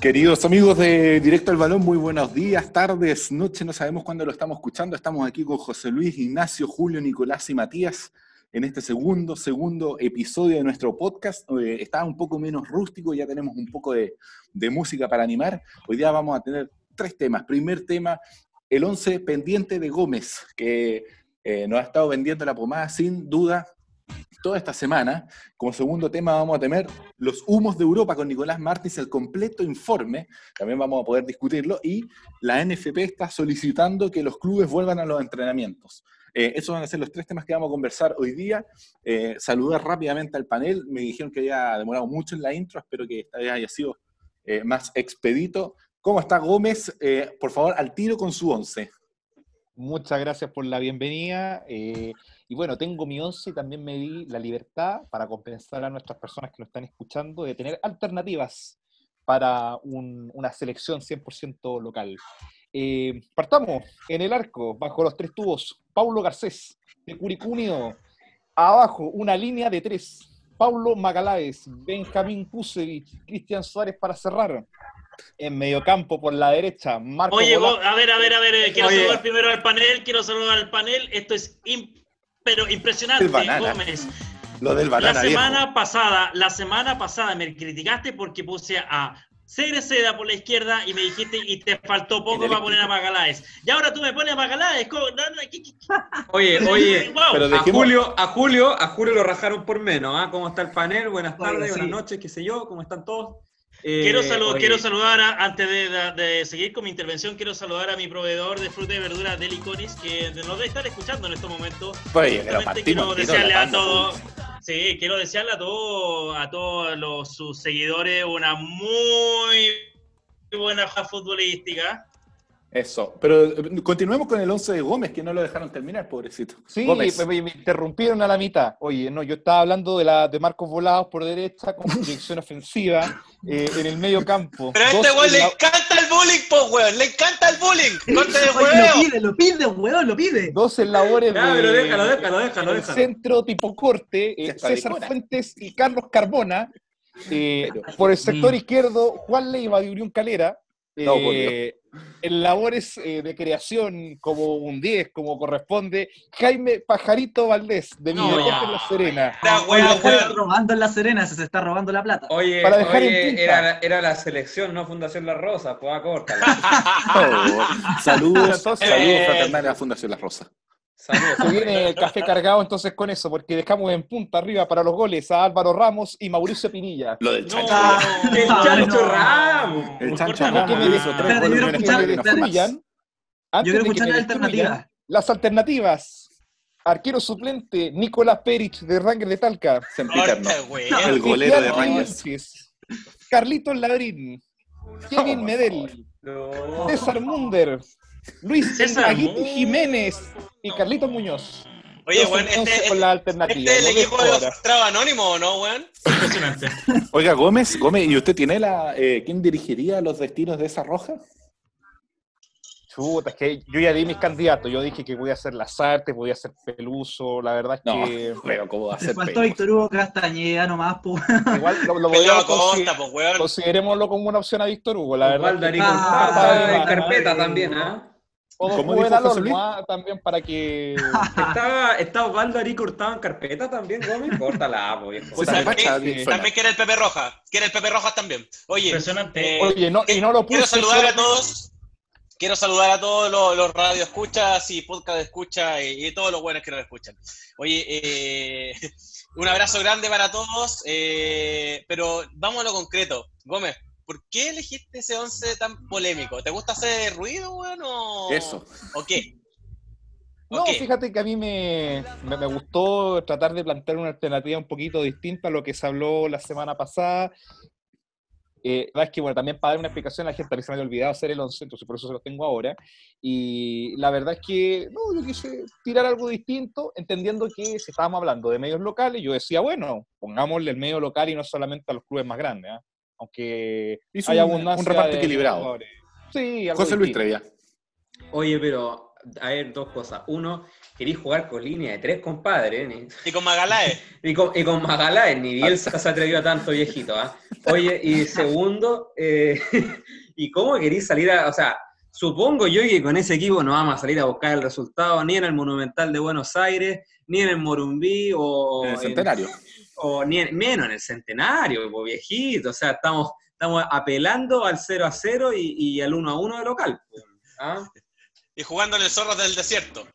Queridos amigos de Directo al Balón, muy buenos días, tardes, noches, no sabemos cuándo lo estamos escuchando. Estamos aquí con José Luis, Ignacio, Julio, Nicolás y Matías en este segundo, segundo episodio de nuestro podcast. Eh, está un poco menos rústico, ya tenemos un poco de, de música para animar. Hoy día vamos a tener tres temas. Primer tema, el 11 pendiente de Gómez, que eh, nos ha estado vendiendo la pomada sin duda toda esta semana. Como segundo tema vamos a tener los humos de Europa con Nicolás Martins, el completo informe, también vamos a poder discutirlo, y la NFP está solicitando que los clubes vuelvan a los entrenamientos. Eh, esos van a ser los tres temas que vamos a conversar hoy día. Eh, saludar rápidamente al panel, me dijeron que había demorado mucho en la intro, espero que esta vez haya sido eh, más expedito. ¿Cómo está Gómez? Por favor, al tiro con su once. Muchas gracias por la bienvenida. Eh, y bueno, tengo mi once y también me di la libertad para compensar a nuestras personas que nos están escuchando de tener alternativas para un- una selección 100% local. Eh, partamos en el arco, bajo los tres tubos, Paulo Garcés, de Curicunio. Abajo, una línea de tres, Paulo Magaláes, Benjamín Kusevich, Cristian Suárez para cerrar. En mediocampo por la derecha, Marco Oye, a ver, a ver, a ver, eh, quiero Oye. saludar primero al panel, quiero saludar al panel. Esto es im- pero impresionante. Gómez. Lo del La banana viejo. semana pasada, la semana pasada me criticaste porque puse a Cereceda por la izquierda y me dijiste y te faltó poco para poner a Magaláes. Y ahora tú me pones a Magaláes. Oye, oye, pero a Julio, a Julio, a Julio lo rajaron por menos, ¿ah? ¿Cómo está el panel? Buenas tardes, sí. buenas noches, qué sé yo, ¿cómo están todos? Eh, Quiero, salu- oye, quiero saludar, a- antes de, de- de seguir con mi intervención, quiero saludar a mi proveedor de fruta y verdura, Deliconis, que nos debe estar escuchando en estos momentos. Oye, pero Justamente partimos quiero desearle a todos, sí, quiero desearle a todos, a todos los, sus seguidores una muy buena hoja futbolística. Eso, pero eh, continuemos con el 11 de Gómez, que no lo dejaron terminar, pobrecito. Sí, Gómez. me, interrumpieron a la mitad. Oye, no, yo estaba hablando de la de Marcos Volados por derecha con proyección ofensiva eh, en el medio campo. Pero a este weón le la- encanta el bullying, po, weón. Le encanta el bullying. Corte de Oye, lo pide, lo pide, weón, lo pide. Dos en labores Ya, de pero déjalo, déjalo, déjalo, el déjalo. centro tipo corte, eh, César Licona. Fuentes y Carlos Carbona. Eh, Pero- por el sector Mm. izquierdo, Juan Leiva de Unión Calera. No, en labores eh, de creación como un 10, como corresponde, Jaime Pajarito Valdés, de No, ya. en La Serena. Está weón. robando en la Serena, se, se está robando la plata. Oye, Para dejar en oye era, era la selección, no Fundación La Rosa, pues córtala. Oh, saludos, saludos eh, fraternales a Fundación La Rosa. Saludos. Se viene el café cargado entonces con eso, porque dejamos en punta arriba para los goles a Álvaro Ramos y Mauricio Pinilla. Lo del No, chancho. El Ah, Chancho no. Ramos. El chancho Ramos que me hizo tres Espérate, goles quiero el escuchar- no Yo antes quiero de que escuchar me la destruyan, alternativa. Las alternativas. Arquero suplente, Nicolás Perich de Rangers de Talca. Sempiterno. El golero de Rangers. Carlitos Ladrín. Kevin Medel. No. César Munder. Luis Munder. Jiménez. Y Carlitos Muñoz. Oye, weón, este, con la este alternativa. es el equipo de los. Traba Anónimos, ¿o no, weón? Impresionante. Oiga, Gómez, Gómez, ¿y usted tiene la. eh, ¿Quién dirigiría los destinos de esa roja? Chuta, es que yo ya di mis candidatos. Yo dije que podía ser Lazarte, podía ser Peluso. La verdad es No, que pero ¿cómo va a ser? faltó? Víctor Hugo Castañeda nomás, pues. igual lo, lo podríamos consider- pues, considerémoslo como una opción a Víctor Hugo. La verdad. Igual Darío Ah, ah, carpeta también, ¿ah? Todos ¿Cómo dijo José Luis? ah, también para que. Estaba, estaba Osvaldo Arico Hurtado en carpeta también, Gómez. Córtala, pues, viejo. Pues suena. También quiere el Pepe Roja. Quiere el Pepe Rojas también. Oye, Impresionante. eh, Oye, no, y no lo puse. quiero saludar a todos. Quiero saludar a todos los, los radio escuchas y podcast escucha y, y todos los buenos que nos escuchan. Oye, eh, un abrazo grande para todos, eh, pero vamos a lo concreto. Gómez, ¿por qué elegiste ese 11 tan polémico? ¿Te gusta hacer ruido, weón? O, Eso. ¿O qué? ¿O No, fíjate que a mí me, me, me gustó tratar de plantear una alternativa un poquito distinta a lo que se habló la semana pasada. Eh, la verdad es que, bueno, también para dar una explicación a la gente, a mí se me había olvidado hacer el 11, entonces por eso se lo tengo ahora. Y la verdad es que, no, yo quise tirar algo distinto, entendiendo que si estábamos hablando de medios locales, yo decía, bueno, pongámosle el medio local y no solamente a los clubes más grandes, ¿ah? Aunque Hizo hay un, abundancia un reparto de equilibrado. jugadores. Sí, algo José Luis. Trevia. Oye, pero, a ver, dos cosas. Uno, queréis jugar con línea de tres, compadre. ni- Y con Magaláes. Y con, y con Magaláes, ni Bielsa se atrevió a tanto, viejito, ¿ah? Oye, y segundo, eh, ¿y cómo queréis salir a.? O sea, supongo yo que con ese equipo no vamos a salir a buscar el resultado ni en el Monumental de Buenos Aires, ni en el Morumbí o. En el en- centenario. O ni en- menos en el centenario, pues viejito. O sea, estamos, estamos apelando al 0 a 0 y, y al 1 a 1 de local. pues. ¿Ah? Y jugando en el zorro del desierto.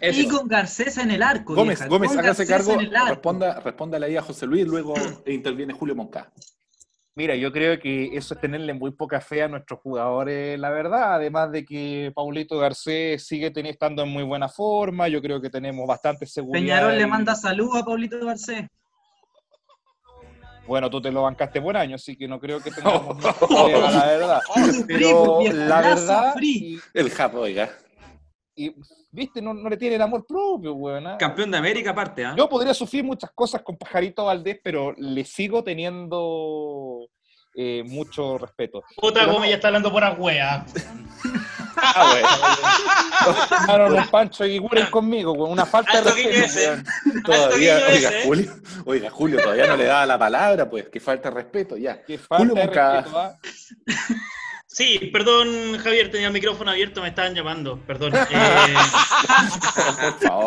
Eso. Y con Garcés en el arco. Gómez, vieja, Gómez, hágase Garcés cargo, arco. responda, respóndale ahí a José Luis, luego interviene Julio Moncada. Mira, yo creo que eso es tenerle muy poca fe a nuestros jugadores, la verdad. Además de que Paulito Garcés sigue estando en muy buena forma, yo creo que tenemos bastante seguridad. Peñarol le manda saludos a Paulito Garcés. Bueno, tú te lo bancaste buen año, así que no creo que tengamos problema, la verdad. Pero Free, la verdad, free. El Japo, oiga. y, viste, no, no le tiene el amor propio, weón. ¿ah? Campeón de América aparte, ¿ah? Yo podría sufrir muchas cosas con Pajarito Valdés, pero le sigo teniendo eh, mucho respeto. Puta, Gómez no. ya está hablando por wea. Ah, bueno. Un pancho y curen conmigo. Una falta de Alto guiño respeto, ese. weón. Todavía, oiga, ese, ¿eh? Julio, oiga, Julio, todavía no le daba la palabra, pues, que falta de respeto, ya. Qué falta Julio de respeto, ¿ah? Sí, perdón, Javier, tenía el micrófono abierto, me estaban llamando, perdón. Eh,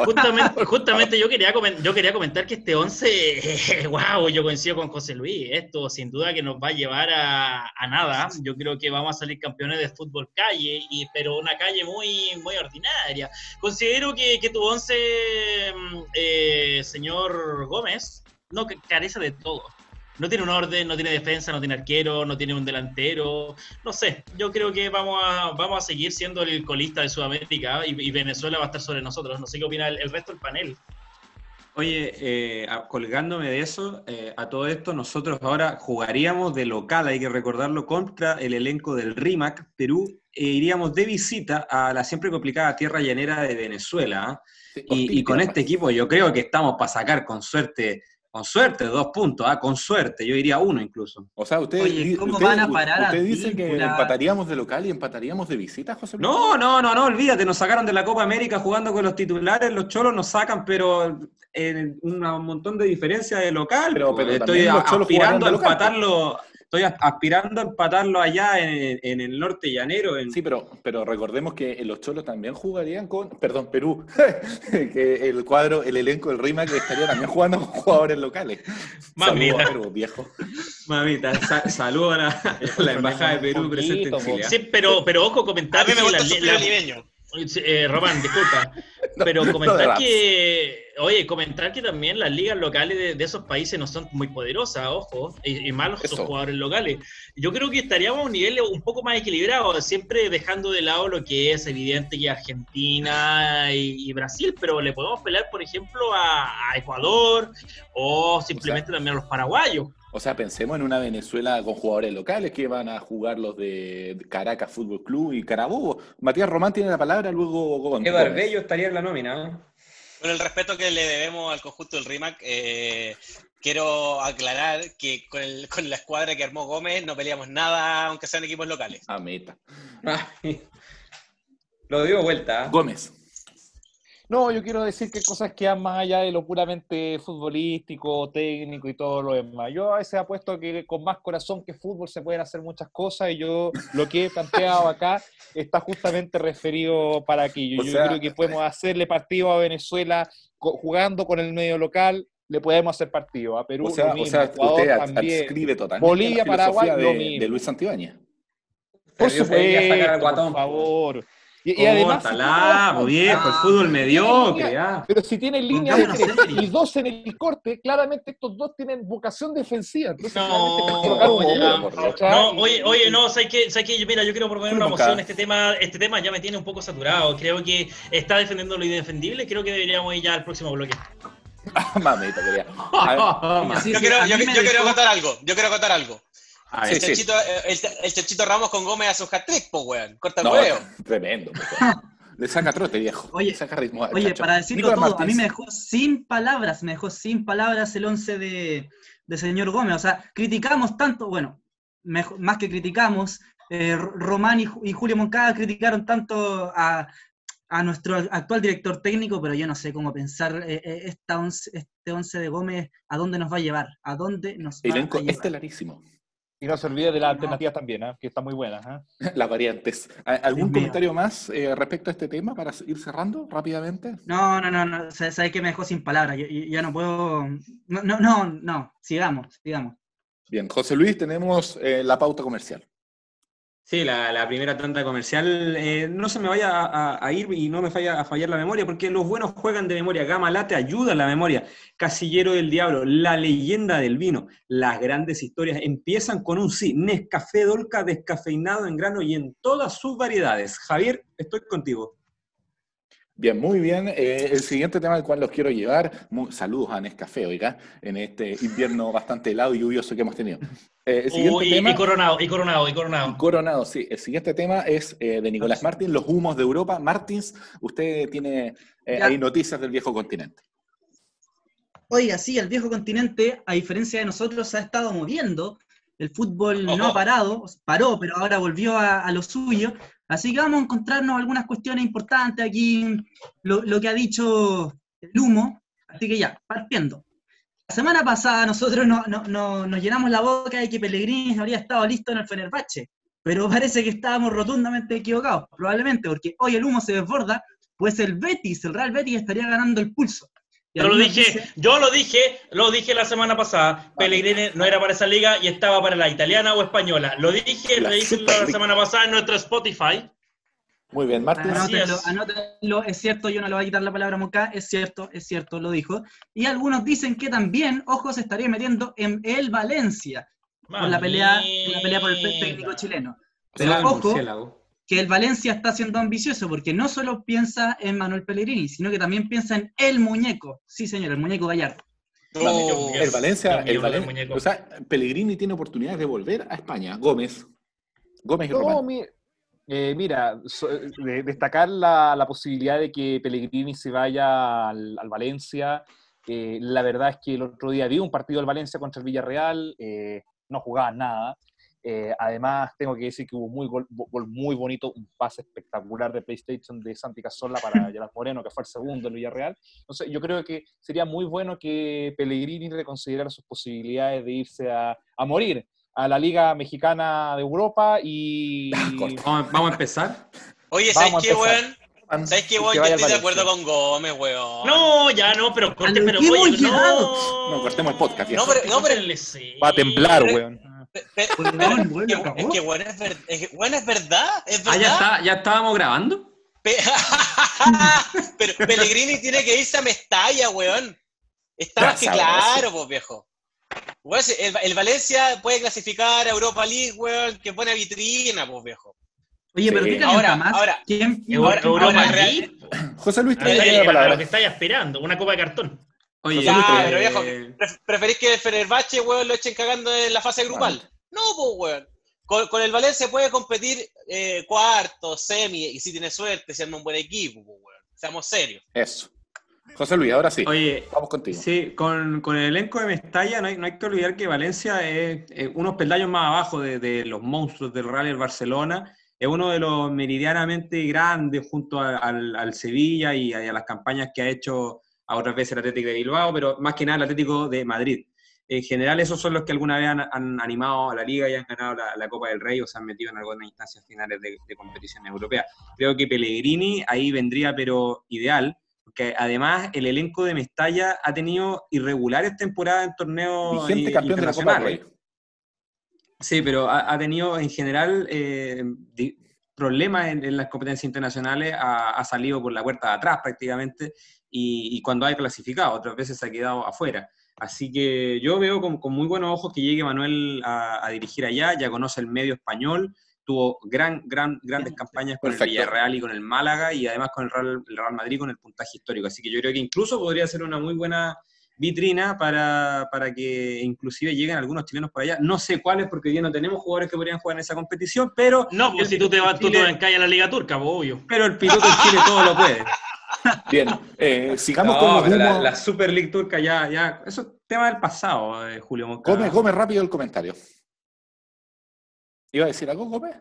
justamente, justamente yo, quería comen- yo quería comentar que este 11, wow, yo coincido con José Luis, esto sin duda que nos va a llevar a, a nada. Yo creo que vamos a salir campeones de fútbol calle, y, pero una calle muy, muy ordinaria. Considero que, que tu 11, mm, eh, señor Gómez, no carece de todo. No tiene un orden, no tiene defensa, no tiene arquero, no tiene un delantero. No sé, yo creo que vamos a, vamos a seguir siendo el colista de Sudamérica y, y Venezuela va a estar sobre nosotros. No sé qué opina el, el resto del panel. Oye, eh, colgándome de eso, eh, a todo esto, nosotros ahora jugaríamos de local, hay que recordarlo, contra el elenco del RIMAC Perú, e iríamos de visita a la siempre complicada tierra llanera de Venezuela. ¿ah? Y, y con este equipo yo creo que estamos para sacar con suerte, con suerte, dos puntos, ¿ah? con suerte, yo diría uno incluso. O sea, ustedes Oye, ¿cómo usted, van a parar a usted dice que empataríamos de local y empataríamos de visita, José. No, no, no, no, olvídate, nos sacaron de la Copa América jugando con los titulares, los cholos nos sacan, pero en un montón de diferencia de local. Pero- pues, pero estoy aspirando a local, pues. empatarlo, estoy as- aspirando a empatarlo allá en, en el norte llanero. En, Sí, pero, pero recordemos que los Cholos también jugarían con, perdón, Perú, que el cuadro, el elenco del Rima que estaría también jugando con jugadores locales. Mamita. Saludos a Perú, viejo. Mamita, sa- saludo a la, a la Embajada de Perú presente en Chile. ¿ah? Sí, pero, pero ojo, A comentar mí me gusta la-. Eh, Román, disculpa. No, Pero comentar que, oye, comentar que también las ligas locales de, de esos países no son muy poderosas, ojo, y, y malos jugadores locales. Yo creo que estaríamos a un nivel un poco más equilibrado, siempre dejando de lado lo que es evidente que Argentina y, y Brasil, pero le podemos pelear, por ejemplo, a, a Ecuador o simplemente también a los paraguayos. O sea, pensemos en una Venezuela con jugadores locales que van a jugar los de Caracas Fútbol Club y Carabobo. Matías Román tiene la palabra, luego Gómez. Qué barbello estaría en la nómina. ¿ah? Con el respeto que le debemos al conjunto del RIMAC, eh, quiero aclarar que con, el- con la escuadra que armó Gómez no peleamos nada, aunque sean equipos locales. A meta. Lo dio vuelta. ¿ah? Gómez. No, yo quiero decir que cosas que van más allá de lo puramente futbolístico, técnico y todo lo demás. Yo a veces apuesto que con más corazón que fútbol se pueden hacer muchas cosas y yo lo que he planteado acá está justamente referido para aquello. O Yo sea- creo que podemos hacerle partido a Venezuela jugando con el medio local, le podemos hacer partido. A Perú O sea, lo o mismo, sea Ecuador usted adscribe totalmente Bolivia, la Paraguay, lo de, mismo. de Luis Santibáñez. Por supuesto, guatón, por favor. Y, y además... Córtala, viejo, el fútbol mediocre, ¿ah? Pero si tienen línea de tres y dos en el corte, claramente estos dos tienen vocación defensiva. Entonces, No. ¿cachai? No, oye, oye, no, ¿sabes qué? ¿Sabes qué? Mira, yo quiero proponer una moción. Este tema, este tema ya me tiene un poco saturado. Creo que está defendiendo lo indefendible. Creo que deberíamos ir ya al próximo bloque. Mamita, quería. A ver, Sí, yo quiero, contar algo, yo quiero contar algo. A Sí, El sí. Chanchito, eh, el, el Chanchito Ramos con Gómez hace un hat-trick, po, weón. Corta el no, huevo. tremendo. pues, Le saca trote, viejo. Oye, Le saca ritmo al Oye, para decirlo Nicolás todo, a mí me dejó sin palabras, me dejó sin palabras el 11 de, de señor Gómez. O sea, criticamos tanto, bueno, mejo- más que criticamos, eh, Román y, Ju- y Julio Moncada criticaron tanto a, a nuestro actual director técnico, pero yo no sé cómo pensar eh, eh, esta once- este 11 de Gómez, a dónde nos va a llevar, a dónde nos va Elenco a llevar. estelarísimo. Y no se olvide de las alternativas también, ¿ah? que están muy buenas. ¿ah? Las variantes. ¿A- ¿Algún comentario más eh, respecto a este tema para ir cerrando rápidamente? No, no, no, no, sa- sabes que me dejó sin palabras, yo, ya no puedo, no, no, no, no, sigamos, sigamos. Bien, José Luis, tenemos eh, la pauta comercial. Sí, la, primera tanda comercial. eh, no se me vaya a, ir y no me vaya a fallar la memoria, porque los buenos juegan de memoria. Gama Late ayuda a la memoria. Casillero del Diablo, la leyenda del vino. Las grandes historias empiezan con un sí. Nescafé Dolca descafeinado en grano y en todas sus variedades. Javier, estoy contigo. Bien, muy bien. Eh, el siguiente tema al cual los quiero llevar, saludos a Nescafé, oiga, en este invierno bastante helado y lluvioso que hemos tenido. Eh, el siguiente Uy, tema, y coronado, y coronado, y coronado. Coronado, sí. El siguiente tema es eh, de Nicolás Martins, los humos de Europa. Martins, usted tiene eh, ahí noticias del viejo continente. Oiga, sí, el viejo continente, a diferencia de nosotros, se ha estado moviendo. El fútbol no ha parado, paró, pero ahora volvió a, a lo suyo. Así que vamos a encontrarnos algunas cuestiones importantes aquí, lo, que ha dicho el humo. Así que ya, partiendo. La semana pasada nosotros no- no- no- nos llenamos la boca de que Pellegrini habría estado listo en el Fenerbahce, pero parece que estábamos rotundamente equivocados, probablemente, porque hoy el humo se desborda, pues el Betis, el Real Betis estaría ganando el pulso. Yo lo dije, yo lo dije, lo dije la semana pasada. Pellegrini no era para esa liga y estaba para la italiana o española. Lo dije, La lo dije la semana pasada en nuestro Spotify. Muy bien, Martins. Así Anótenlo, es. anótenlo, es cierto, yo no le voy a quitar la palabra a Moca, es cierto, es cierto, lo dijo. Y algunos dicen que también, ojo, se estaría metiendo en el Valencia, por la pelea, en la pelea por el técnico chileno. Pero ojo. Que el Valencia está siendo ambicioso, porque no solo piensa en Manuel Pellegrini, sino que también piensa en el muñeco. Sí, señor, el muñeco Gallardo. Oh, El Valencia, el lo del Valen- muñeco. o sea, Pellegrini tiene oportunidades de volver a España. Gómez. Gómez y No, Román. mi- eh, mira, so- de- destacar la, la posibilidad de que Pellegrini se vaya al, al Valencia. Eh, la verdad es que el otro día vi un partido del Valencia contra el Villarreal, eh, no jugaban nada. Eh, además, tengo que decir que hubo muy gol, gol muy bonito, un pase espectacular de PlayStation de Santi Cazorla para Gerard Moreno, que fue el segundo en Villarreal. Entonces, yo creo que sería muy bueno que Pellegrini reconsiderara sus posibilidades de irse a, a morir a la Liga Mexicana de Europa y... Vamos, vamos a empezar. Oye, ¿sabes qué, weón? ¿Sabes qué, weón? Yo estoy de acuerdo con Gómez, weón. No, ya no, pero corte, pero llegado. no. No, cortemos el podcast, No, pero, no, pero. Va a temblar, weón. Es que, weón, es, ver- es que, weón, es verdad, es verdad. Ah, ya, está, ya estábamos grabando. Pe- pero Pellegrini tiene que irse a Mestalla, weón. Más que claro, pues, viejo. Weón, el, el Valencia puede clasificar a Europa League, weón, que pone vitrina, pues, viejo. Oye, pero Sí. ¿qué Ahora, más? ahora. ¿Quién, Ahora, Europa ahora, League. José Luis, te lo doy que- la a lo que palabra. estáis esperando, una copa de cartón. Oye, Ya, eh, pero viejo, pref- ¿preferís que el Fenerbahce, weón, lo echen cagando en la fase grupal? No, pues, weón. Con, con el Valencia puede competir eh, cuarto, semi, y si tiene suerte, siendo un buen equipo, pues, weón. Seamos serios. Eso. José Luis, ahora sí. Oye, Vamos contigo. Sí, con, con el elenco de Mestalla no hay, no hay que olvidar que Valencia es, es unos peldaños más abajo de, de los monstruos del Real y el Barcelona. Es uno de los meridianamente grandes junto a- al, al Sevilla y a, y a las campañas que ha hecho a otras veces el Atlético de Bilbao, pero más que nada el Atlético de Madrid. En general, esos son los que alguna vez han, han animado a la liga y han ganado la, la Copa del Rey o se han metido en algunas instancias finales de, de competición europea. Creo que Pellegrini ahí vendría, pero ideal, porque además el elenco de Mestalla ha tenido irregulares temporadas en torneos Vigente campeón de la Copa del. Rey. Sí, pero ha, ha tenido en general eh, problemas en, en las competencias internacionales, ha, ha salido por la puerta de atrás prácticamente y, y cuando ha clasificado, otras veces se ha quedado afuera. Así que yo veo con, con muy buenos ojos que llegue Manuel a, a dirigir allá, ya conoce el medio español, tuvo gran, gran, grandes campañas con Perfecto. el Villarreal y con el Málaga y además con el Real, el Real Madrid con el puntaje histórico. Así que yo creo que incluso podría ser una muy buena vitrina para, para que inclusive lleguen algunos chilenos por allá. No sé cuáles, porque hoy día no tenemos jugadores que podrían jugar en esa competición, pero, No, pues el si tú te vas, tú te Chile- vas en calle a la Liga Turca, pues, obvio. pero el piloto en Chile todo lo puede. Bien, eh, sigamos No, con los la, Super League turca ya, ya, eso es tema del pasado, eh, Julio Mosca. Gómez, Gómez, rápido el comentario. ¿Iba a decir algo, Gómez?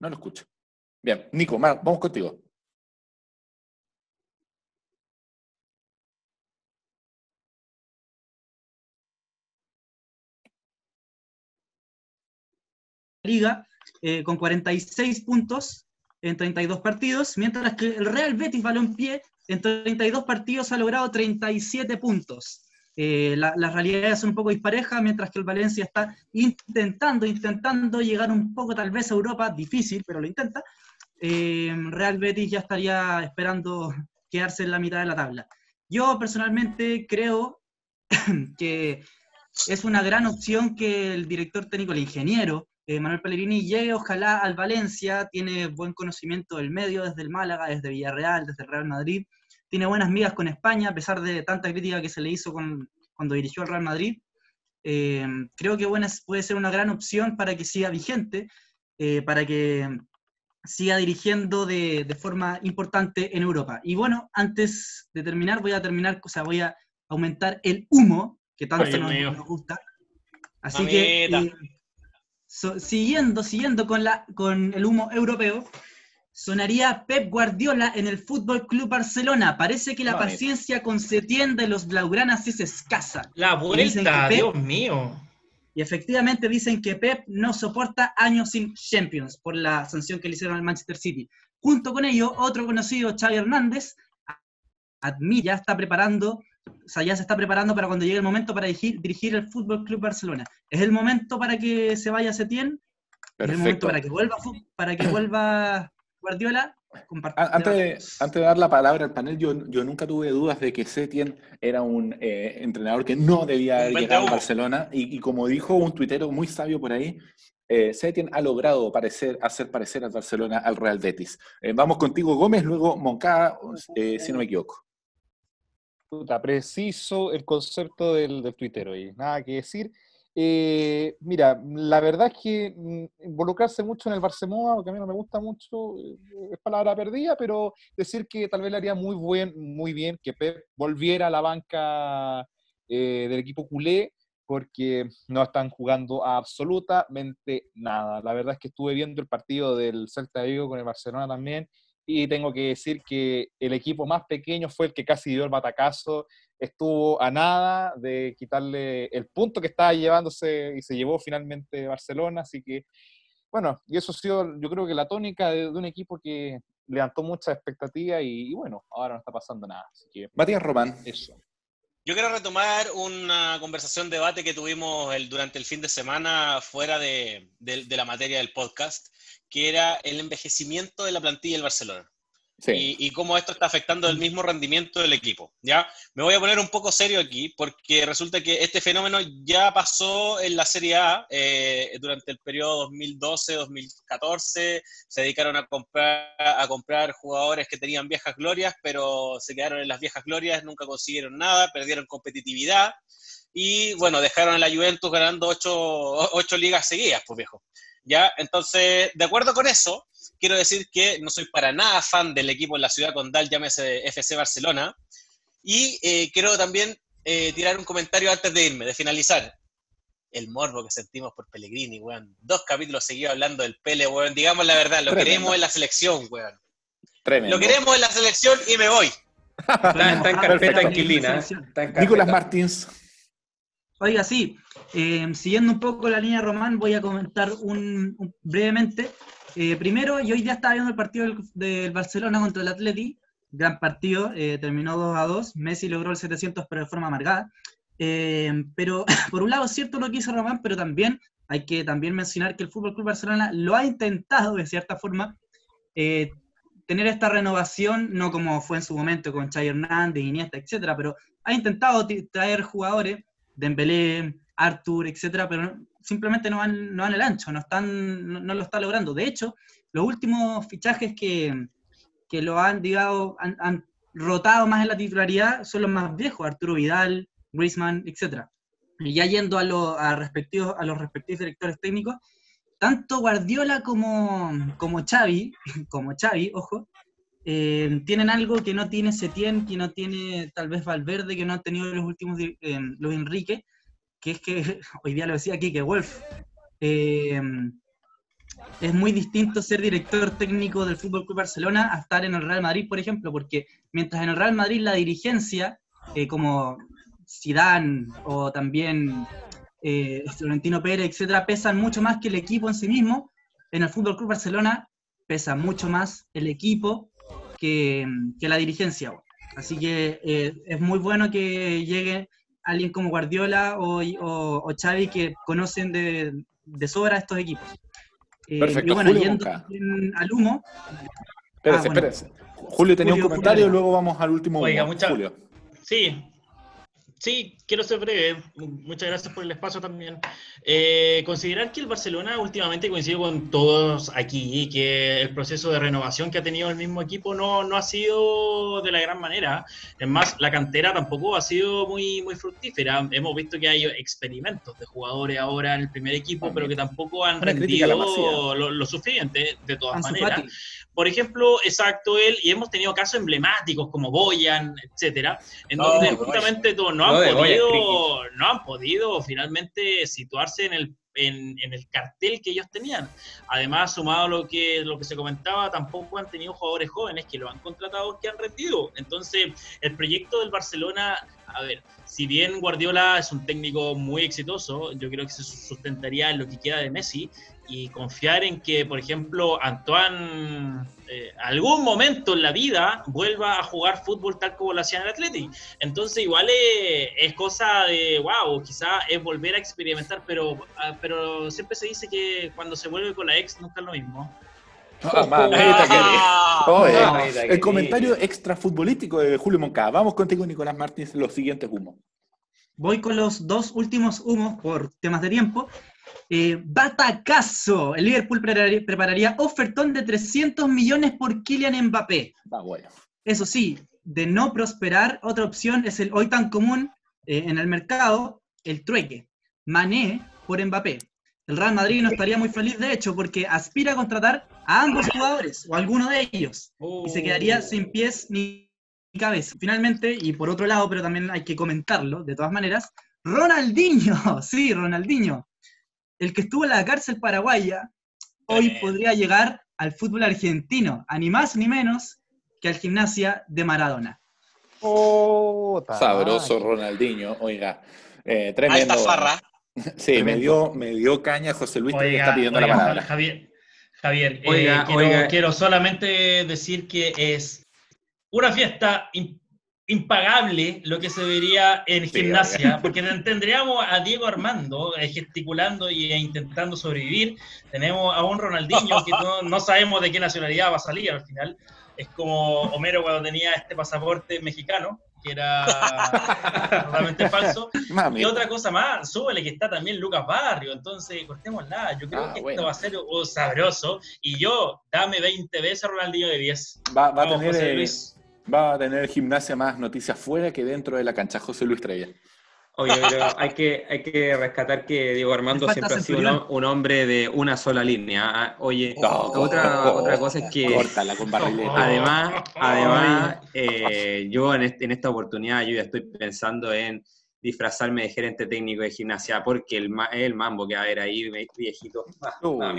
No lo escucho. Bien, Nico, Mar- vamos contigo. Liga eh, con 46 puntos en 32 partidos, mientras que el Real Betis Balompié en 32 partidos ha logrado 37 puntos. Eh, la- las realidades son un poco disparejas, mientras que el Valencia está intentando, intentando llegar un poco tal vez a Europa, difícil, pero lo intenta. Eh, Real Betis ya estaría esperando quedarse en la mitad de la tabla. Yo personalmente creo que es una gran opción que el director técnico, el ingeniero, eh, Manuel Pellegrini, llegue ojalá al Valencia, tiene buen conocimiento del medio, desde el Málaga, desde Villarreal, desde el Real Madrid, tiene buenas migas con España, a pesar de tanta crítica que se le hizo con- cuando dirigió al Real Madrid. Eh, creo que buena, puede ser una gran opción para que siga vigente, eh, para que siga dirigiendo de, de forma importante en Europa. Y bueno, antes de terminar, voy a terminar, o sea, voy a aumentar el humo que tanto Ay, nos, gusta. Así que, eh, so- siguiendo, siguiendo con, la, con el humo europeo, sonaría Pep Guardiola en el Fútbol Club Barcelona. Parece que la paciencia con Setién de los blaugranas es escasa. La vuelta, Pep- Dios mío. Y efectivamente dicen que Pep no soporta años sin Champions por la sanción que le hicieron al Manchester City. Junto con ello, otro conocido, Xavi Hernández, admite, ya está preparando, sea, ya se está preparando para cuando llegue el momento para dirigir, dirigir el Fútbol Club Barcelona. ¿Es el momento para que se vaya Setién? ¿Es el momento para que vuelva, para que vuelva Guardiola? Antes de, antes de dar la palabra al panel, yo, yo nunca tuve dudas de que Setien era un eh, entrenador que no debía haber llegado a. Barcelona. Y, y como dijo un tuitero muy sabio por ahí, eh, Setien ha logrado parecer, hacer parecer al Barcelona al Real Betis. Eh, vamos contigo, Gómez, luego Moncada, eh, si no me equivoco. Preciso el concepto del, del tuitero y nada que decir. Eh, mira, la verdad es que mm, involucrarse mucho en el Barcelona, porque a mí no me gusta mucho, eh, es palabra perdida, pero decir que tal vez le haría muy, buen, muy bien que Pep volviera a la banca eh, del equipo culé, porque no están jugando absolutamente nada. La verdad es que estuve viendo el partido del Celta de Vigo con el Barcelona también, y tengo que decir que el equipo más pequeño fue el que casi dio el batacazo, estuvo a nada de quitarle el punto que estaba llevándose y se llevó finalmente Barcelona, así que bueno, y eso ha sido yo creo que la tónica de, de un equipo que levantó mucha expectativa y, y bueno, ahora no está pasando nada, así que Matías Román. eso. Yo quiero retomar una conversación, debate que tuvimos el- durante el fin de semana fuera de, de- de la materia del podcast, que era el envejecimiento de la plantilla del Barcelona. Y, y cómo esto está afectando el mismo rendimiento del equipo. ¿ya? Me voy a poner un poco serio aquí porque resulta que este fenómeno ya pasó en la Serie A eh, durante el periodo 2012-2014. Se dedicaron a comprar, a comprar jugadores que tenían viejas glorias, pero se quedaron en las viejas glorias, nunca consiguieron nada, perdieron competitividad y bueno, dejaron a la Juventus ganando ocho, ocho ligas seguidas, pues viejo. ¿Ya? Entonces, de acuerdo con eso, quiero decir que no soy para nada fan del equipo en la ciudad condal, llámese FC Barcelona. Y eh, quiero también eh, tirar un comentario antes de irme, de finalizar. El morbo que sentimos por Pellegrini, weón. Dos capítulos seguidos hablando del Pele, weón. Digamos la verdad, lo Tremendo. queremos en la selección, weón. Tremendo. Lo queremos en la selección y me voy. Está, está en carpeta Perfecto. inquilina. ¿eh? Está en carpeta. Nicolás Martins. Oiga, sí, eh, siguiendo un poco la línea Román, voy a comentar un, un- brevemente. Eh, primero, yo hoy día estaba viendo el partido del, del Barcelona contra el Atleti, gran partido, eh, terminó 2 a 2, Messi logró el 700 pero de forma amargada. Eh, pero por un lado es cierto lo que hizo Román, pero también hay que también mencionar que el Fútbol Club Barcelona lo ha intentado de cierta forma eh, tener esta renovación, no como fue en su momento con Xavi Hernández, Iniesta, etcétera, pero ha intentado traer jugadores, Dembélé, Arthur, etcétera, pero simplemente no van, no van el ancho, no, están, no, lo está logrando. De hecho, los últimos fichajes que, que lo han, digamos, han, rotado más en la titularidad son los más viejos, Arturo Vidal, Griezmann, etcétera. Y ya yendo a, respectivos, a los respectivos directores técnicos, tanto Guardiola como, como Xavi, como Xavi, ojo, eh, tienen algo que no tiene Setién, que no tiene tal vez Valverde, que no han tenido los últimos eh, los Enrique, que es que hoy día lo decía aquí, que Wolf. eh, es muy distinto ser director técnico del Fútbol Club Barcelona a estar en el Real Madrid, por ejemplo, porque mientras en el Real Madrid la dirigencia, eh, como Zidane o también Florentino Pérez, etcétera, pesan mucho más que el equipo en sí mismo. En el Fútbol Club Barcelona pesa mucho más el equipo que, que la dirigencia. Así que eh, es muy bueno que llegue alguien como Guardiola o, o, o Xavi que conocen de, de sobra estos equipos. Eh, Perfecto, y bueno, Julio yendo al humo, Espérese, Ah, bueno. espérese. Julio tenía Julio, un comentario, Julio. luego vamos al último. Oiga, uno. mucha- Julio. Sí, sí, quiero ser breve. Muchas gracias por el espacio también. Eh, considerar que el Barcelona últimamente coincido con todos aquí que el proceso de renovación que ha tenido el mismo equipo no, no ha sido de la gran manera. Es más, la cantera tampoco ha sido muy, muy fructífera. Hemos visto que hay experimentos de jugadores ahora en el primer equipo, pero que tampoco han Una rendido lo, lo suficiente de todas Ansu maneras. Fati. Por ejemplo, exacto él, y hemos tenido casos emblemáticos como Boyan, etcétera, en No, donde Boyan. justamente no, no Lo han Boyan, podido, no han podido finalmente situarse en el, en, en el cartel que ellos tenían. Además, sumado a lo que, lo que se comentaba, tampoco han tenido jugadores jóvenes que lo han contratado que han rendido. Entonces, el proyecto del Barcelona, a ver, si bien Guardiola es un técnico muy exitoso, yo creo que se sustentaría en lo que queda de Messi y confiar en que, por ejemplo, Antoine, eh, algún momento en la vida vuelva a jugar fútbol tal como lo hacía en el Athletic. Entonces, igual es, cosa de, wow, quizá es volver a experimentar, pero, ah, pero siempre se dice que cuando se vuelve con la ex nunca es lo mismo. Ah, mamita, Ah, mamita el querida. comentario extra futbolístico de Julio Moncada. Vamos contigo, Nicolás Martínez, los siguientes humos. Voy con los dos últimos humos por temas de tiempo. Eh, batacazo. El Liverpool prepararía, prepararía ofertón de 300 millones por Kylian Mbappé. Ah, bueno. Eso sí, de no prosperar, otra opción es el hoy tan común eh, en el mercado, el trueque. Mané por Mbappé. El Real Madrid no estaría muy feliz, de hecho, porque aspira a contratar a ambos jugadores, o a alguno de ellos, y se quedaría sin pies ni cabeza. Finalmente, y por otro lado, pero también hay que comentarlo, de todas maneras, Ronaldinho, sí, Ronaldinho, el que estuvo en la cárcel paraguaya, hoy podría llegar al fútbol argentino, a ni más ni menos que al gimnasia de Maradona. Puta Sabroso. Ronaldinho, oiga. Eh, tremendo. Alta farra. Sí, me dio, me dio caña José Luis que Oiga, está pidiendo oiga, la palabra. Javier, Javier eh, quiero, oiga. quiero solamente decir que es una fiesta im- impagable lo que se vería en Sí, gimnasia, porque tendríamos a Diego Armando eh, gesticulando y- e intentando sobrevivir, tenemos a un Ronaldinho que no, no sabemos de qué nacionalidad va a salir al final, es como Homero cuando tenía este pasaporte mexicano, que era totalmente falso, Mami. y otra cosa más, súbele que está también Lucas Barrio, entonces cortémosla. Yo creo Ah, que bueno. esto va a ser oh, sabroso. Y yo, dame 20 veces a Ronaldinho de 10. Va, va a Vamos, tener, José eh, Luis. va a tener gimnasia más noticias fuera que dentro de la cancha. José Luis Trevia. Oye, pero hay que, hay que rescatar que Diego Armando siempre ha sido un, hombre de una sola línea. Ah, Oye, No, otra, otra cosa es que Córtala con barrilete. además, además eh, yo en, este- en esta oportunidad yo ya estoy pensando en disfrazarme de gerente técnico de gimnasia porque el, el mambo que va a haber ahí, viejito. Ah.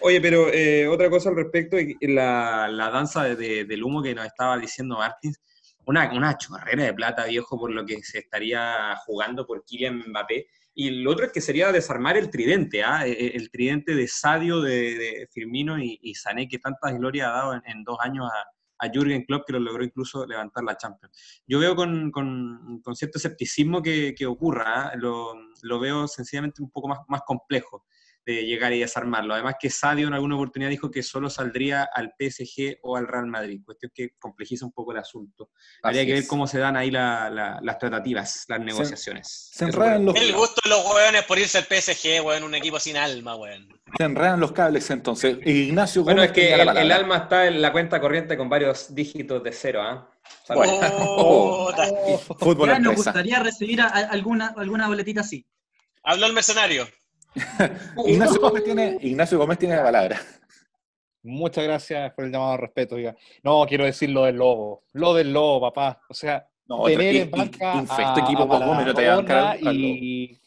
Oye, pero eh, otra cosa al respecto, la, la danza de- de- del humo que nos estaba diciendo Martins, una, una chorrera de plata, viejo, por lo que se estaría jugando por Kylian Mbappé. Y lo otro es que sería desarmar el tridente, ¿ah? Eh, el tridente de Sadio, de, Firmino y, y Sané, que tantas glorias ha dado en, dos años a, a Jürgen Klopp, que lo logró incluso levantar la Champions. Yo veo con, con- cierto escepticismo que, que ocurra, ¿ah? lo, lo veo sencillamente un poco más, más complejo de llegar y desarmarlo. Además que Sadio en alguna oportunidad dijo que solo saldría al PSG o al Real Madrid, cuestión que complejiza un poco el asunto. Habría Así que ver cómo se dan ahí la- la- las tratativas, las negociaciones. Se Eso enredan los, El gusto de los hueones por irse al PSG, weón, un equipo sin alma, weón. se enredan los cables entonces. Ignacio Bueno, Gómez es que el, el alma está en la cuenta corriente con varios dígitos de cero, ¿ah? Bueno. Oh, ta- Fútbol Ya nos empresa. gustaría recibir a- a- alguna, alguna boletita así. Habló el mercenario. Ignacio Gómez tiene, Ignacio Gómez tiene la palabra. Muchas gracias por el llamado al respeto. Diga. No, quiero decir lo del lobo. Lo del lobo, papá. O sea, No, tener en banca infecto a- equipo a Gómez, no te a y...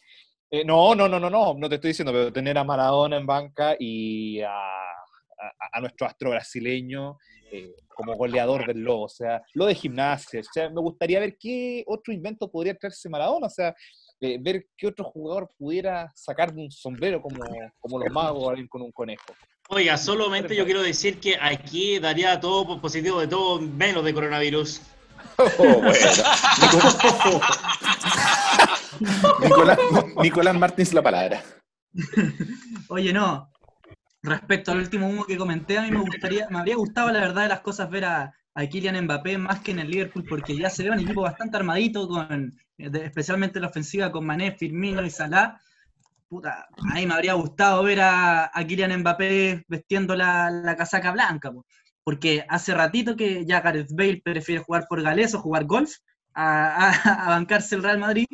eh, no, no, no, no, no, no te estoy diciendo, pero tener a Maradona en banca y a, a- a nuestro astro brasileño eh, como goleador del lobo. O sea, lo de gimnasia. O sea, me gustaría ver qué otro invento podría traerse Maradona. O sea, eh, ver qué otro jugador pudiera sacar de un sombrero como, como los magos a ir con un conejo. Oiga, solamente yo quiero decir que aquí daría todo por positivo de todo menos de coronavirus. Oh, bueno. Nicolás, Nicolás Martins la palabra. Oye, no. Respecto al último humo que comenté, a mí me gustaría, me habría gustado la verdad de las cosas ver a, a Kylian Mbappé más que en el Liverpool, porque ya se ve un equipo bastante armadito, con, de- especialmente la ofensiva con Mané, Firmino y Salah. Puta, a mí me habría gustado ver a, Kylian Mbappé vestiendo la, la casaca blanca, po. porque hace ratito que ya Gareth Bale prefiere jugar por Gales o jugar golf a, bancarse el Real Madrid.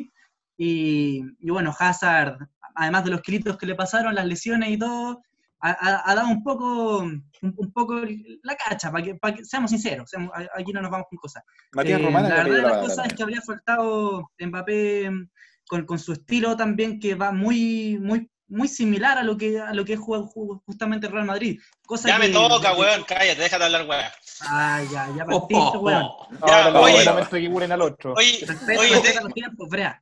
Y, y bueno, Hazard, además de los kilitos que le pasaron, las lesiones y todo, ha, dado un poco, un, un poco la cacha, para que, pa' que- seamos sinceros, seamos- a- aquí no nos vamos con cosas. Matías Eh, Román la verdad de la las cosas es que habría faltado Mbappé mm, con, con su estilo también que va muy, muy, muy similar a lo que a lo que juega ju- justamente el Real Madrid. Cosa Ya me que- toca, que- weón, cállate, déjate hablar, weón. Ah, ya, ya Oh, partiste, oh, weón. oh. Ya, no, oye. bulen al otro. Oye, Respeta, oye, te- los tiempos, Brea.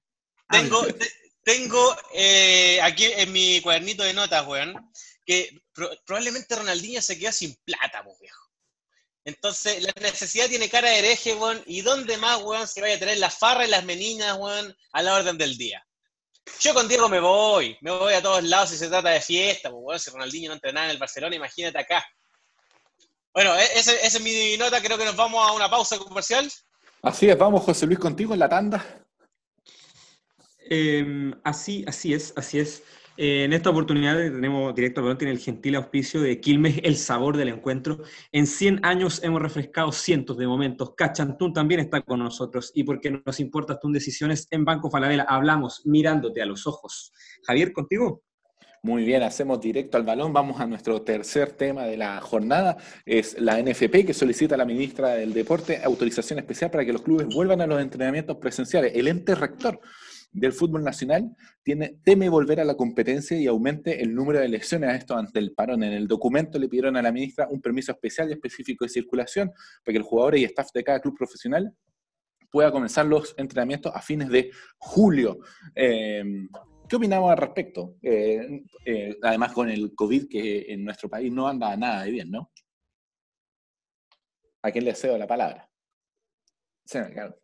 tengo, te- tengo eh, aquí en mi cuadernito de notas, weón, que pro- probablemente Ronaldinho se quedó sin plata, pues, viejo. Entonces, la necesidad tiene cara de hereje, weón, y dónde más, weón, se vaya a tener las farras y las meninas, weón, a la orden del día. Yo con Diego me voy, me voy a todos lados si se trata de fiesta, pues, weón, si Ronaldinho no entrenaba en el Barcelona, imagínate acá. Bueno, e- ese- esa es mi nota, creo que nos vamos a una pausa comercial. Así es, vamos José Luis contigo en la tanda. Eh, así, así es, así es. Eh, en esta oportunidad tenemos Directo Balón, tiene el gentil auspicio de Quilmes, el sabor del encuentro. En 100 años hemos refrescado cientos de momentos. Cachantún también está con nosotros y porque nos importas tus decisiones en Banco Falabella, hablamos mirándote a los ojos. Javier, contigo. Muy bien, hacemos directo al balón. Vamos a nuestro tercer tema de la jornada. Es la NFP que solicita a la ministra del Deporte autorización especial para que los clubes vuelvan a los entrenamientos presenciales. El ente rector del fútbol nacional tiene, teme volver a la competencia y aumente el número de lesiones a esto ante el parón. En el documento le pidieron a la ministra un permiso especial y específico de circulación para que los jugadores y staff de cada club profesional pueda comenzar los entrenamientos a fines de julio. Eh, ¿Qué opinamos al respecto? Eh, eh, además con el COVID que en nuestro país no anda nada de bien, ¿no? ¿A quién le cedo la palabra? Sí, claro.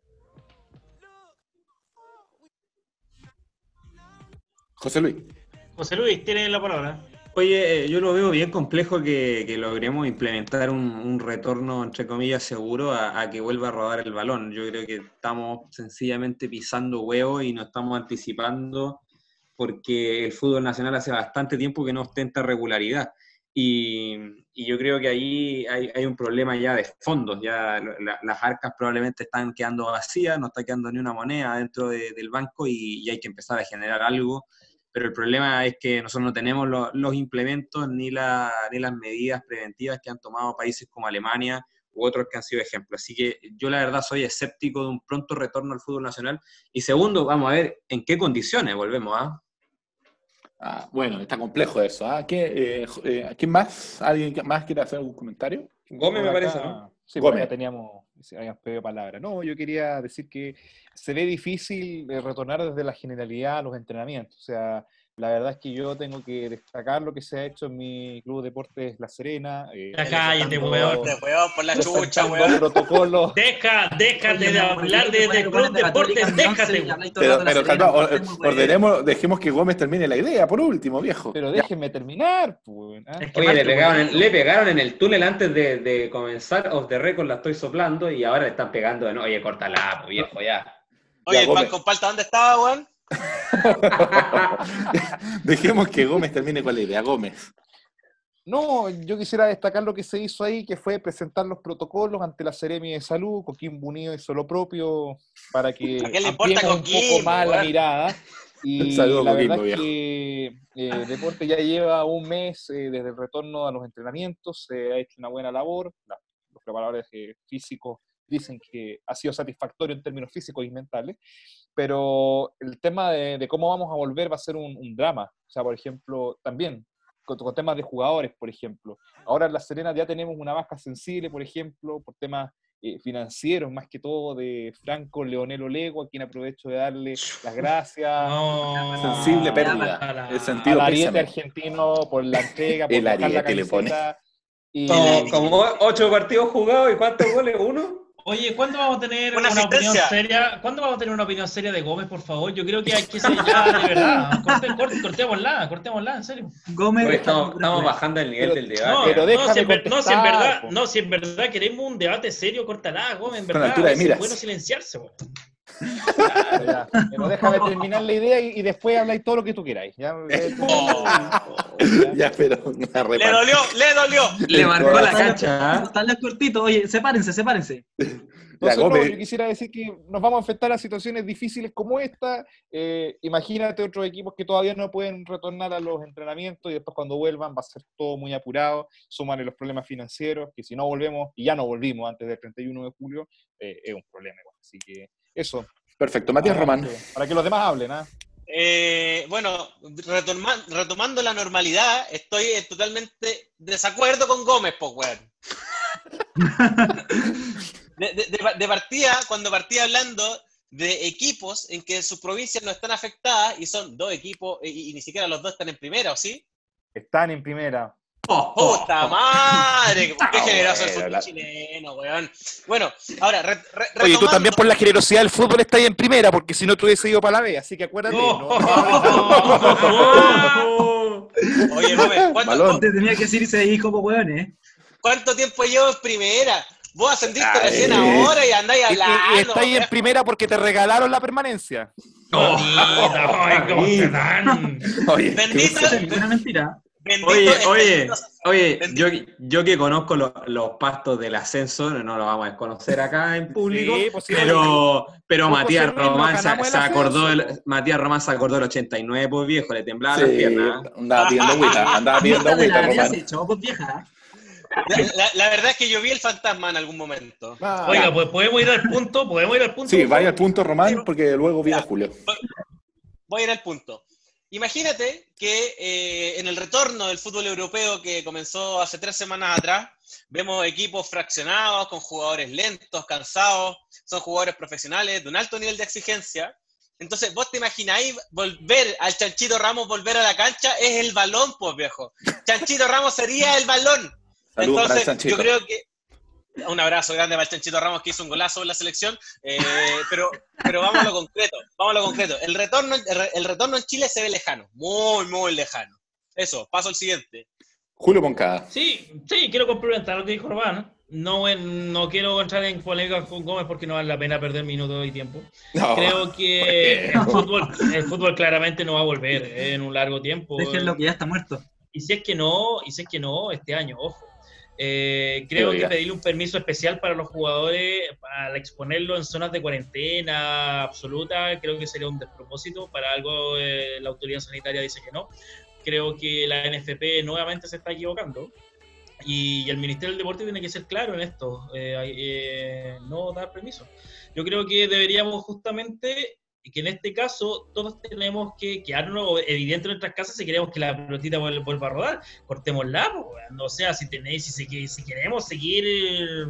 José Luis. José Luis, tiene la palabra. Oye, eh, yo lo veo bien complejo que, que logremos implementar un, un retorno, entre comillas, seguro a, a que vuelva a rodar el balón. Yo creo que estamos sencillamente pisando huevos y nos estamos anticipando porque el fútbol nacional hace bastante tiempo que no ostenta regularidad. Y, y yo creo que ahí hay, hay un problema ya de fondos, ya la- las arcas probablemente están quedando vacías, no está quedando ni una moneda dentro de- del banco y, y hay que empezar a generar algo pero el problema es que nosotros no tenemos lo- los implementos ni, la- ni las medidas preventivas que han tomado países como Alemania u otros que han sido ejemplos. Así que yo la verdad soy escéptico de un pronto retorno al fútbol nacional. Y segundo, vamos a ver en qué condiciones volvemos ¿ah? Ah, bueno, está complejo eso. ¿ah? ¿Qué, eh, eh, ¿Quién más? ¿Alguien que- más quiere hacer algún comentario? Gómez me parece, ¿no? Sí, por Gómez. acá teníamos, habíamos pedido palabra. No, yo quería decir que se ve difícil eh, retornar desde la generalidad a los entrenamientos. O sea, la verdad es que yo tengo que destacar lo que se ha hecho en mi club de deportes La Serena. eh, cállate, weón. De weón, por la chucha, weón. protocolos. Deja, déjate Oye, de hablar de, de Club poner Deportes, déjate, Pero, de pero calma, weón. ordenemos, dejemos que Gómez termine la idea, por último, viejo. Pero Ya. déjenme terminar, pues. ¿ah? Es que Oye, le pegaron, en, le pegaron en el túnel antes de, de comenzar, off the record la estoy soplando y ahora le están pegando de. Oye, córtala, pues, viejo, ya. Oye, Ya, el pan con palta, ¿dónde estaba, weón? Dejemos que Gómez termine con la idea. Gómez. No, yo quisiera destacar lo que se hizo ahí, que fue presentar los protocolos ante la Seremi de Salud, Coquimbo Unido hizo lo propio para que ¿A quién le importa un poco más la mirada. Y Saludos, la Coquimbo, verdad es que eh, Deporte ya lleva un mes eh, desde el retorno a los entrenamientos, se ha hecho una buena labor, la- los preparadores eh, físicos dicen que ha sido satisfactorio en términos físicos y mentales, pero el tema de, de cómo vamos a volver va a ser un, un drama. O sea, por ejemplo, también con, con temas de jugadores, por ejemplo. Ahora en La Serena ya tenemos una baja sensible, por ejemplo, por temas eh, financieros, más que todo de Franco Leonel Olego, a quien aprovecho de darle las gracias. No, Sensible a pérdida. la- El al sentido ariete argentino por la entrega, por El dejar la le pone. Y, Como, como ocho partidos jugados y cuántos goles, uno. Oye, ¿cuándo vamos a tener Una una, opinión seria? ¿Cuándo vamos a tener una opinión seria de Gómez, por favor? Yo creo que hay que ser ya de verdad. Corte- corte- cortémosla, cortémosla, en serio. Gómez. Oye, estamos, estamos bajando el nivel Pero- del debate. No, pero no, si en, ver- no, si en verdad, po. no, si en verdad queremos un debate serio, córtala, Gómez, en verdad. altura de a veces miras. Es bueno silenciarse, weón. Claro, ya. Pero déjame terminar la idea y, y después habláis todo lo que tú queráis. ¿ya? Eh, Ya, pero la Le dolió, le dolió. Le marcó la cancha. Están los cortitos. Oye, sepárense, sepárense. Ya, Entonces, no, yo quisiera decir que nos vamos a enfrentar a situaciones difíciles como esta. Eh, imagínate otros equipos que todavía no pueden retornar a los entrenamientos y después cuando vuelvan va a ser todo muy apurado. Súmale los problemas financieros, que si no volvemos, y ya no volvimos antes del 31 de julio, eh, es un problema. igual. Así que eso. Perfecto. Matías Román. Para que los demás hablen, ¿ah? Eh, bueno, retoma- retomando la normalidad, estoy en totalmente desacuerdo con Gómez, pues, weón. De, de- de- de partida, cuando partía hablando de equipos en que sus provincias no están afectadas y son dos equipos y, y ni siquiera los dos están en primera, ¿o sí? Están en primera. Oh, oh, ¡Puta madre! ¡Qué generoso el bueno, fútbol la- chileno, weón! Bueno, ahora, re- re- Oye, tú también por la generosidad del fútbol estás ahí en primera, porque si no te hubiese ido para la B, así que acuérdate. No. no- no oh. Oye, Gómez, ¿cuánto, Balón. Te tenía que decir ese hijo, pues, weón, ¿eh? cuánto tiempo llevo en primera? Vos ascendiste Ay. recién ahora y andáis Y, y- y hablando. está ahí en primera porque te regalaron la permanencia. Esa es ninguna mentira. Bendito Oye, oye, oye, yo, yo que conozco lo- los pastos del ascenso, no lo vamos a desconocer acá en público, Sí, pues sí, pero, pero Matías Román se, acordó del, Matías Román se acordó del 89, pues viejo, le temblaba las piernas. andaba pidiendo agüita, andaba pidiendo agüita, Román. hecho, pues, vieja. La, la- la verdad es que yo vi el fantasma en algún momento. Ah, Oiga, pues podemos ir al punto, podemos ir al punto. Sí, vaya al punto, Román, porque luego viene. Julio. Voy a ir al punto. Imagínate que eh, en el retorno del fútbol europeo que comenzó hace tres semanas atrás, vemos equipos fraccionados, con jugadores lentos, cansados, son jugadores profesionales de un alto nivel de exigencia. Entonces, vos te imagináis volver al Chanchito Ramos, volver a la cancha, es el balón, pues viejo. Chanchito Ramos sería el balón. Entonces, yo creo que un abrazo grande para el Chanchito Ramos que hizo un golazo en la selección, eh, pero, pero vamos a lo concreto, vamos a lo concreto. El retorno, el, re- el retorno en Chile se ve lejano, muy, muy lejano. Eso, paso al siguiente. Julio Moncada. Sí, sí, quiero complementar lo que dijo Román. No, en- no quiero entrar en polémica con Gómez porque no vale la pena perder minutos y tiempo. No. Creo que el fútbol, el fútbol claramente no va a volver eh, en un largo tiempo. Déjenlo que ya está muerto. Y si es que no, y si es que no, este año, ojo. Eh, creo que pedirle un permiso especial para los jugadores, al exponerlo en zonas de cuarentena absoluta, creo que sería un despropósito. Para algo eh, la autoridad sanitaria dice que no. Creo que la NFP nuevamente se está equivocando. Y, el Ministerio del Deporte tiene que ser claro en esto, eh, eh, no dar permiso. Yo creo que deberíamos justamente, que en este caso todos tenemos que quedarnos evidentes en nuestras casas si queremos que la pelotita vuel- vuelva a rodar. Cortémosla, o sea, si tenéis, si, si queremos seguir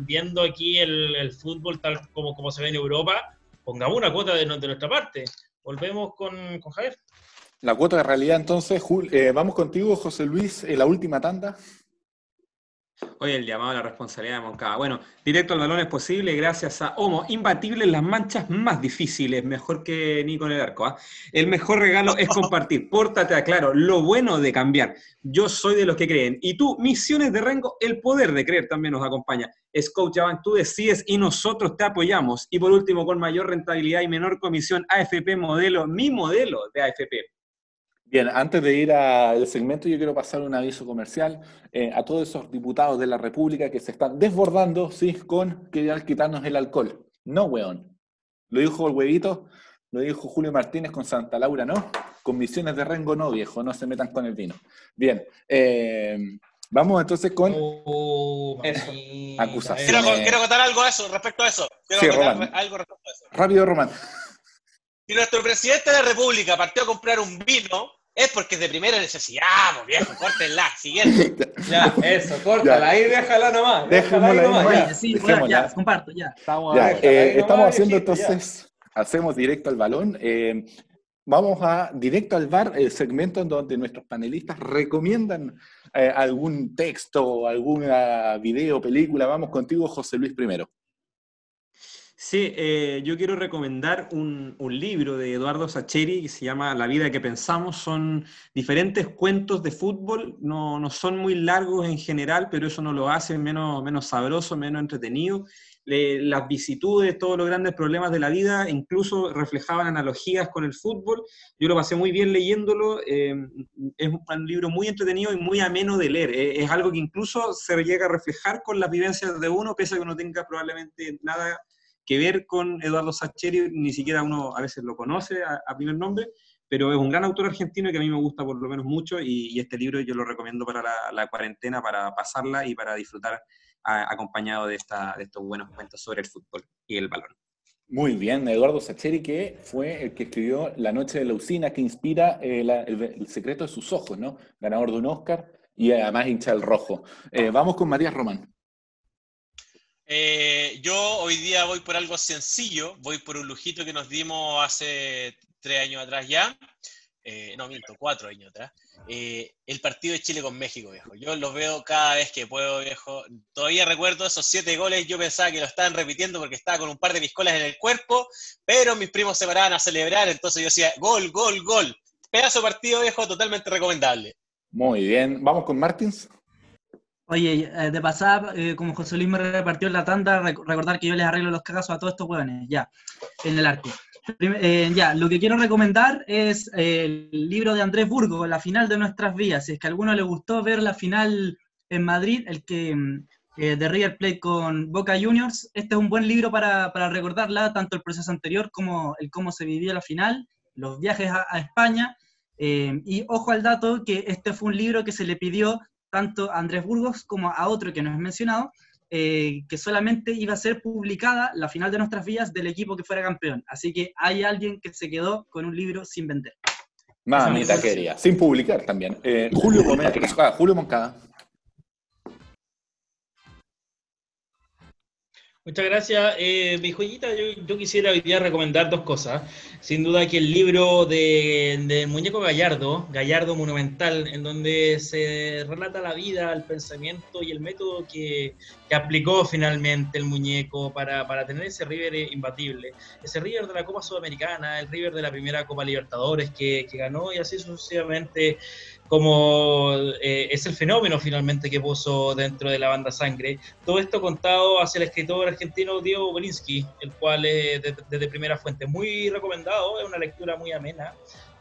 viendo aquí el, fútbol tal como, se ve en Europa, pongamos una cuota de, nuestra parte. Volvemos con, Javier. La cuota de realidad, entonces, Jul- eh, vamos contigo, José Luis, la última tanda. Oye, el llamado a la responsabilidad de Moncada. Bueno, directo al balón es posible gracias a Homo, imbatible en las manchas más difíciles, mejor que Nico en el arco. ¿ah? El mejor regalo es compartir. Pórtate a claro, lo bueno de cambiar. Yo soy de los que creen. Y tú, Misiones de Rengo, el poder de creer también nos acompaña. Coach Avant, tú decides y nosotros te apoyamos. Y por último, con mayor rentabilidad y menor comisión, AFP modelo, mi modelo de AFP. Bien, antes de ir al segmento, yo quiero pasar un aviso comercial eh, a todos esos diputados de la República que se están desbordando, sí, con querer quitarnos el alcohol. No, weón. Lo dijo el huevito, lo dijo Julio Martínez con Santa Laura, no. Con misiones de Rengo, no, viejo, no se metan con el vino. Bien, eh, vamos entonces con... Oh, Acusación. Quiero, quiero contar algo a eso, respecto a eso. Quiero Sí, contar Román. algo respecto a eso. Rápido, Román. Si nuestro presidente de la República partió a comprar un vino es porque es de primera necesidad, pues viejo, córtenla, siguiente. Ya, eso, córtala ahí, déjala nomás. Déjala ahí nomás. ya. Sí, bueno, ya, comparto, ya. Estamos Ya, a- eh, nomás, estamos haciendo viejito, ya. entonces, hacemos directo al balón. Eh, vamos a directo al bar, el segmento en donde nuestros panelistas recomiendan eh, algún texto, alguna video, película. Vamos contigo, José Luis primero. Sí, eh, yo quiero recomendar un, libro de Eduardo Sacheri que se llama La vida que pensamos. Son diferentes cuentos de fútbol, no, no son muy largos en general, pero eso no lo hace menos, menos sabroso, menos entretenido. Las vicitudes, todos los grandes problemas de la vida, incluso reflejaban analogías con el fútbol. Yo lo pasé muy bien leyéndolo. eh, es un libro muy entretenido y muy ameno de leer. Eh, es algo que incluso se llega a reflejar con las vivencias de uno, pese a que no tenga probablemente nada que ver con Eduardo Sacheri, ni siquiera uno a veces lo conoce a, a primer nombre, pero es un gran autor argentino que a mí me gusta por lo menos mucho y, y este libro yo lo recomiendo para la, la cuarentena, para pasarla y para disfrutar a- acompañado de, esta, de estos buenos cuentos sobre el fútbol y el balón. Muy bien, Eduardo Sacheri, que fue el que escribió La Noche de la Usina, que inspira eh, el, el secreto de sus ojos, ¿no? Ganador de un Oscar y además hincha del rojo. Eh, vamos con Matías Román. Eh, yo hoy día voy por algo sencillo, voy por un lujito que nos dimos hace tres años atrás ya, eh, no miento, cuatro años atrás, eh, el partido de Chile con México, viejo. Yo los veo cada vez que puedo, viejo. Todavía recuerdo esos siete goles, yo pensaba que lo estaban repitiendo porque estaba con un par de piscolas en el cuerpo, pero mis primos se paraban a celebrar, entonces yo decía, gol, gol, gol. Pedazo partido, viejo, totalmente recomendable. Muy bien. Vamos con Martins. Oye, eh, de pasada, eh, como José Luis me repartió en la tanda, rec- recordar que yo les arreglo los cagazos a todos estos hueones, ya, en el arco. Eh, ya, lo que quiero recomendar es eh, el libro de Andrés Burgo, La final de nuestras vidas. Si es que a alguno le gustó ver la final en Madrid, el que mm, eh, de River Plate con Boca Juniors, este es un buen libro para, para recordarla, tanto el proceso anterior como el cómo se vivió la final, los viajes a, a España. eh, y ojo al dato que este fue un libro que se le pidió tanto a Andrés Burgos como a otro que no es mencionado, eh, que solamente iba a ser publicada la final de nuestras vidas del equipo que fuera campeón. Así que hay alguien que se quedó con un libro sin vender. Mamita quería. Sin publicar también. Eh, Julio Gómez. ah, Julio Moncada. Muchas gracias. Eh, mi joyita, yo, yo quisiera hoy día recomendar dos cosas. Sin duda que el libro de, del muñeco Gallardo, Gallardo Monumental, en donde se relata la vida, el pensamiento y el método que, que aplicó finalmente el muñeco para, para tener ese River imbatible. Ese River de la Copa Sudamericana, el River de la primera Copa Libertadores que, que ganó y así sucesivamente como eh, es el fenómeno finalmente que puso dentro de la banda Sangre. Todo esto contado hacia el escritor argentino Diego Belinsky, el cual es desde de, de primera fuente. Muy recomendado, es una lectura muy amena,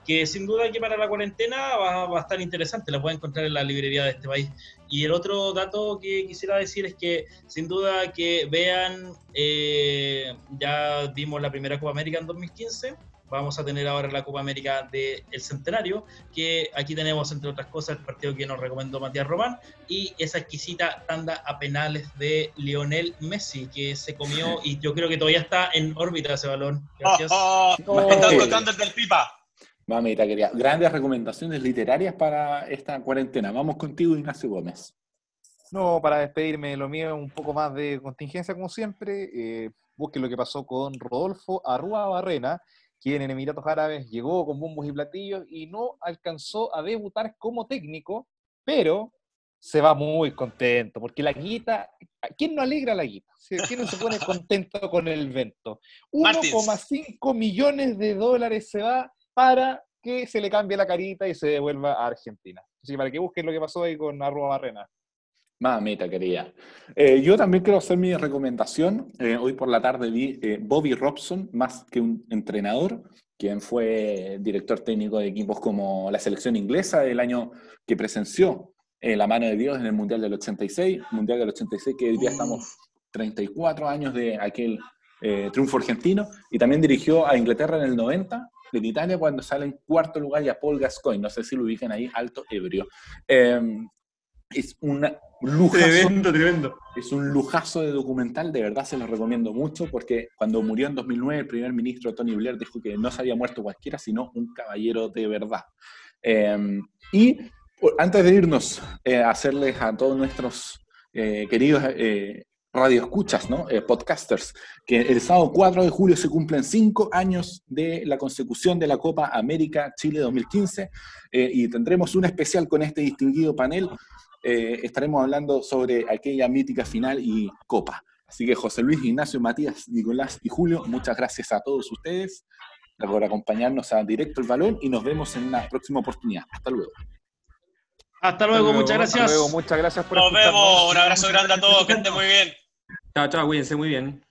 que sin duda que para la cuarentena va, va, a estar interesante, la pueden encontrar en la librería de este país. Y el otro dato que quisiera decir es que sin duda que vean, eh, ya vimos la primera Copa América en 2015, vamos a tener ahora la Copa América del Centenario, que aquí tenemos, entre otras cosas, el partido que nos recomendó Matías Román y esa exquisita tanda a penales de Lionel Messi, que se comió y yo creo que todavía está en órbita ese balón. Gracias. Oh, oh, están el del pipa. Mamita quería. Grandes recomendaciones literarias para esta cuarentena. Vamos contigo, Ignacio Gómez. No, para despedirme, lo mío un poco más de contingencia, como siempre. Eh, busquen lo que pasó con Rodolfo Arrua Barrena, quien en Emiratos Árabes llegó con bombos y platillos y no alcanzó a debutar como técnico, pero se va muy contento, porque la guita, ¿quién no alegra la guita? ¿Quién no se pone contento con el vento? 1,5 millones de dólares se va para que se le cambie la carita y se devuelva a Argentina. Así que para que busquen lo que pasó ahí con Arrua Barrena. Mamita querida. Eh, yo también quiero hacer mi recomendación. Eh, hoy por la tarde vi eh, Bobby Robson, más que un entrenador, quien fue director técnico de equipos como la selección inglesa del año que presenció eh, la mano de Dios en el Mundial del 86, Mundial del 86 que hoy día estamos 34 años de aquel eh, triunfo argentino, y también dirigió a Inglaterra en el 90, en Italia cuando sale en cuarto lugar y a Paul Gascoigne, no sé si lo ubican ahí, alto ebrio. Em, es una lujazo, tremendo, tremendo. Es un lujazo de documental, de verdad se los recomiendo mucho, porque cuando murió en 2009 el primer ministro Tony Blair dijo que no se había muerto cualquiera, sino un caballero de verdad. Eh, y antes de irnos, eh, hacerles a todos nuestros eh, queridos eh, radioescuchas, ¿no? Eh, podcasters, que el sábado 4 de julio se cumplen cinco años de la consecución de la Copa América Chile 2015 eh, y tendremos un especial con este distinguido panel. Eh, estaremos hablando sobre aquella mítica final y Copa. Así que José Luis, Ignacio, Matías, Nicolás y Julio, muchas gracias a todos ustedes por acompañarnos a Directo el Balón y nos vemos en una próxima oportunidad. Hasta luego. Hasta luego, muchas Hasta gracias. luego, muchas gracias por Nos escucharnos. vemos. Un abrazo grande a todos. Que estén muy bien. Chao, chao, cuídense muy bien.